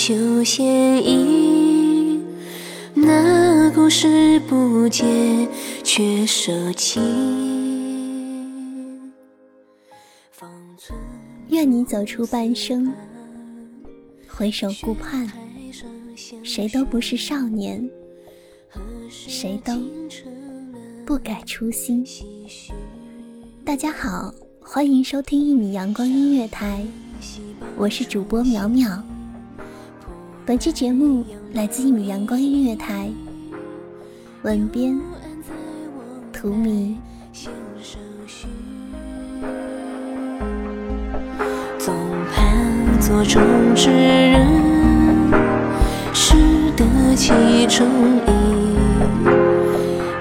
见彩绣线衣。那故事不见，却收起。愿你走出半生，回首顾盼，谁都不是少年，谁都不改初心。大家好，欢迎收听一米阳光音乐台，我是主播淼淼。本期节目来自一米阳光音乐台，文编图迷。总盼做中之人，识得其中意，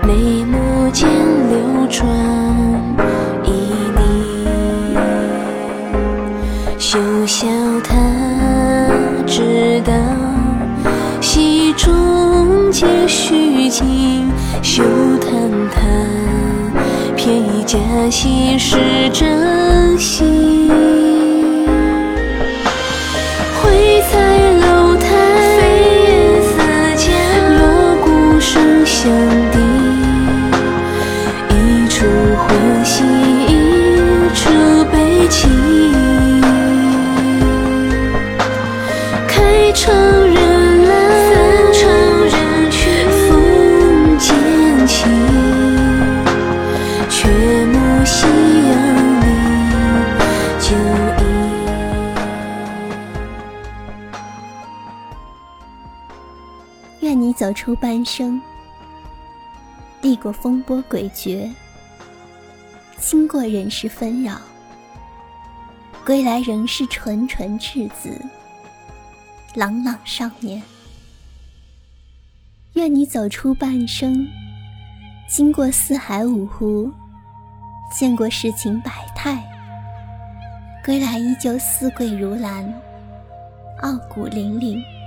眉目间流转。虚情。休叹他偏以假戏是真心。愿你走出半生，历过风波诡谲，经过人世纷扰，归来仍是纯纯稚子，朗朗少年。愿你走出半生，经过四海五湖，见过世情百态，归来依旧四桂如兰，傲骨凛凛。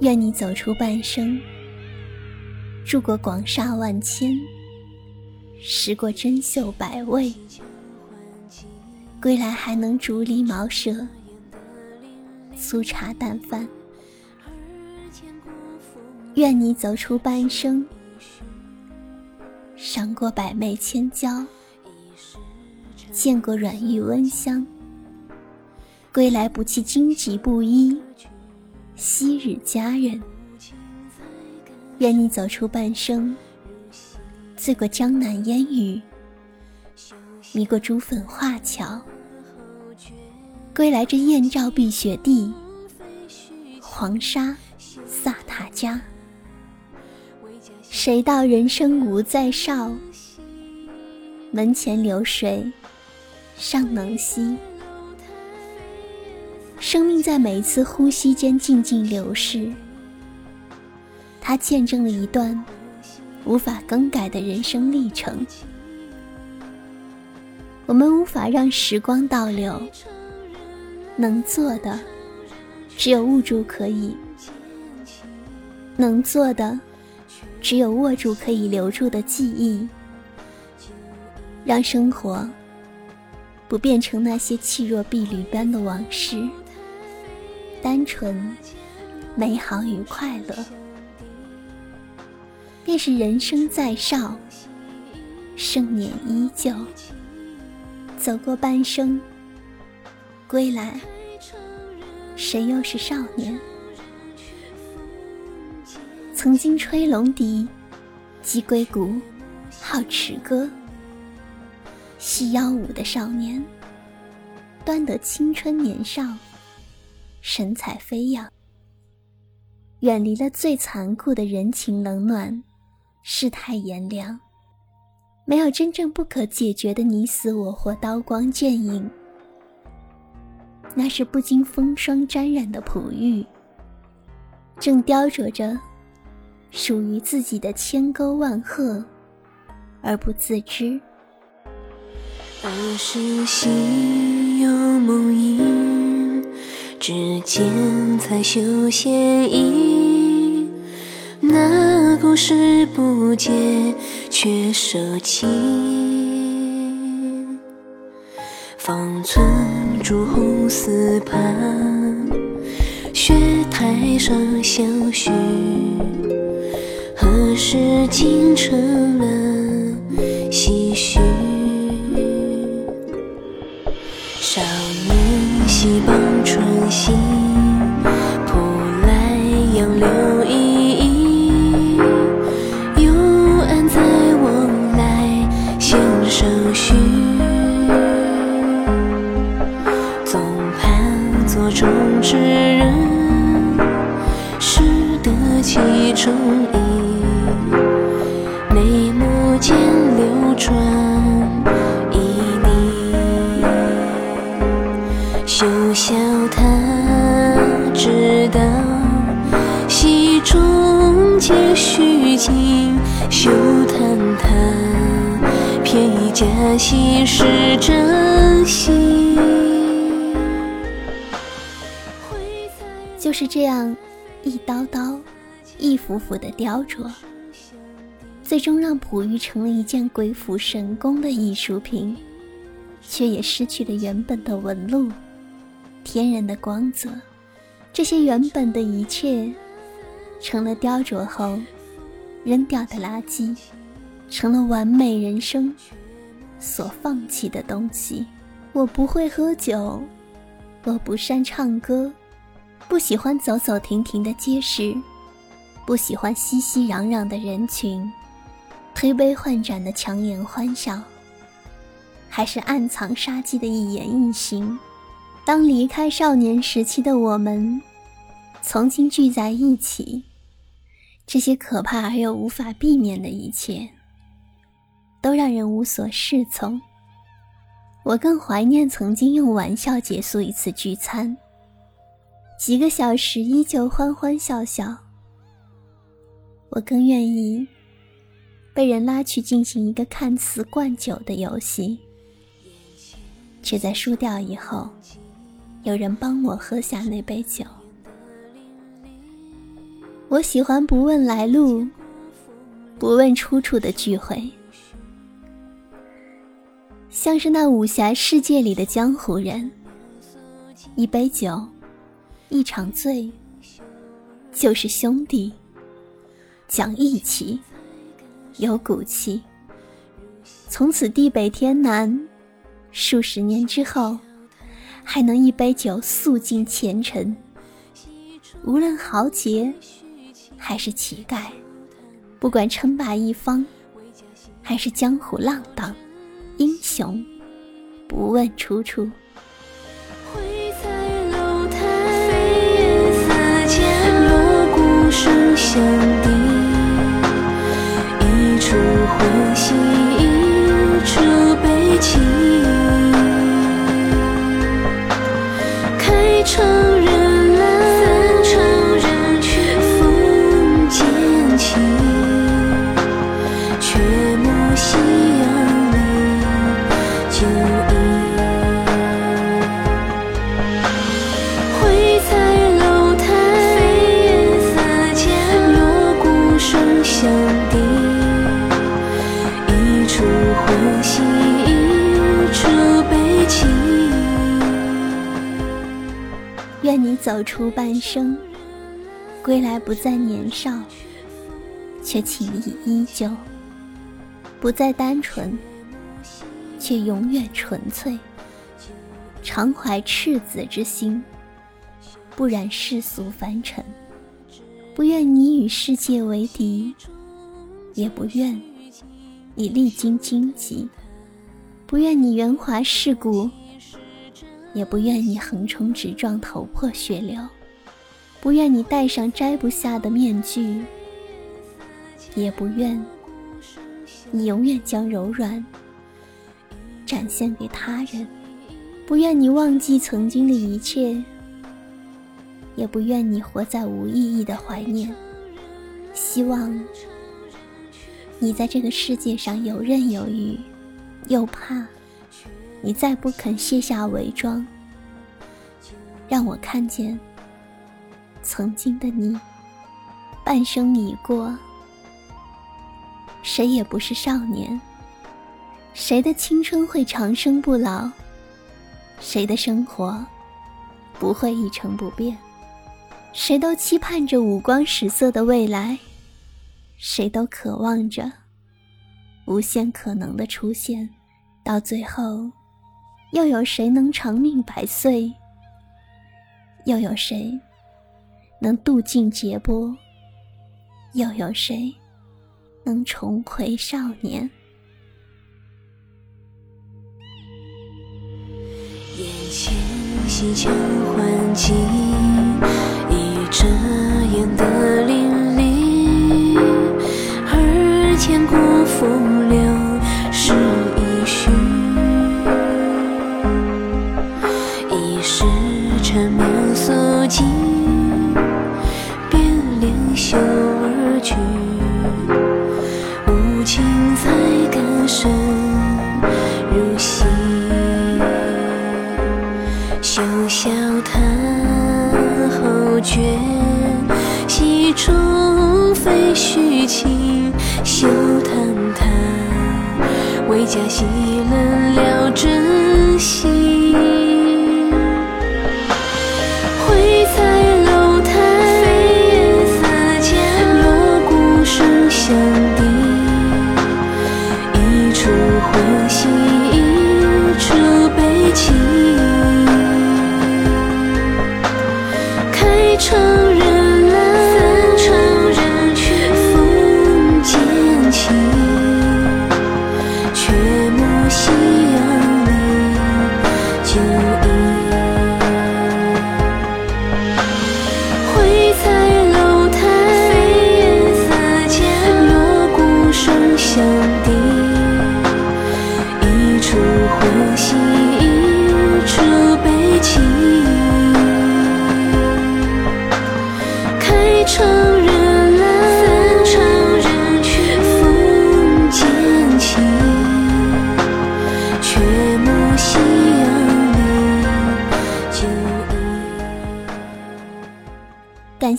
愿你走出半生，住过广厦万千，食过珍馐百味，归来还能竹篱茅舍，粗茶淡饭。愿你走出半生，赏过百媚千娇，见过软玉温香，归来不弃荆棘布衣。昔日佳人，愿你走出半生，醉过江南烟雨，迷过朱粉画桥，归来这燕赵碧血地，黄沙萨他家。谁道人生无再少？门前流水尚能西。生命在每一次呼吸间静静流逝，它见证了一段无法更改的人生历程。我们无法让时光倒流，能做的只有握住可以，能做的只有握住可以留住的记忆，让生活不变成那些气若敝履般的往事。单纯、美好与快乐，便是人生在少，盛年依旧。走过半生，归来，谁又是少年？曾经吹龙笛、击龟鼓、好持歌、戏腰舞的少年，端得青春年少，神采飞扬。远离了最残酷的人情冷暖，世态炎凉，没有真正不可解决的你死我活、刀光剑影。那是不经风霜沾染的璞玉，正雕琢着属于自己的千沟万壑，而不自知。儿时心有梦萦，只见彩绣仙衣。那故事不解，却收情。方寸朱红丝畔，雪台上相许。何时竟成了唏嘘？少年戏傍春心，扑来杨柳依依。幽暗在往来弦上续，总盼座中之人，识得其中意，眉目间流转心是真心。就是这样，一刀刀、一幅幅的雕琢，最终让璞玉成了一件鬼斧神工的艺术品，却也失去了原本的纹路。天然的光泽，这些原本的一切，成了雕琢后扔掉的垃圾，成了完美人生所放弃的东西。我不会喝酒，我不善唱歌，不喜欢走走停停的街市，不喜欢熙熙攘攘的人群，推杯换盏的强颜欢笑，还是暗藏杀机的一言一行。当离开少年时期的我们，从今聚在一起，这些可怕而又无法避免的一切，都让人无所适从。我更怀念曾经用玩笑结束一次聚餐，几个小时依旧欢欢笑笑。我更愿意被人拉去进行一个看似灌酒的游戏，却在输掉以后。有人帮我喝下那杯酒。我喜欢不问来路、不问出处的聚会，像是那武侠世界里的江湖人。一杯酒，一场醉，就是兄弟，讲义气，有骨气。从此地北天南，数十年之后。还能一杯酒诉尽前尘，无论豪杰还是乞丐，不管称霸一方还是江湖浪荡，英雄不问出处。一处欢喜，一处悲戚。愿你走出半生，归来不再年少，却情意依旧；不再单纯，却永远纯粹。常怀赤子之心，不染世俗凡尘。不愿你与世界为敌，也不愿你历经荆棘；不愿你圆滑世故，也不愿你横冲直撞，头破血流；不愿你戴上摘不下的面具，也不愿你永远将柔软展现给他人；不愿你忘记曾经的一切，也不愿你活在无意义的怀念。希望你在这个世界上游刃有余，又怕。你再不肯卸下伪装，让我看见曾经的你。半生已过，谁也不是少年。谁的青春会长生不老？谁的生活不会一成不变？谁都期盼着五光十色的未来，谁都渴望着无限可能的出现，到最后。又有谁能长命百岁？又有谁能渡尽劫波？又有谁能重回少年？眼前西墙换季，一遮掩的淋千古心。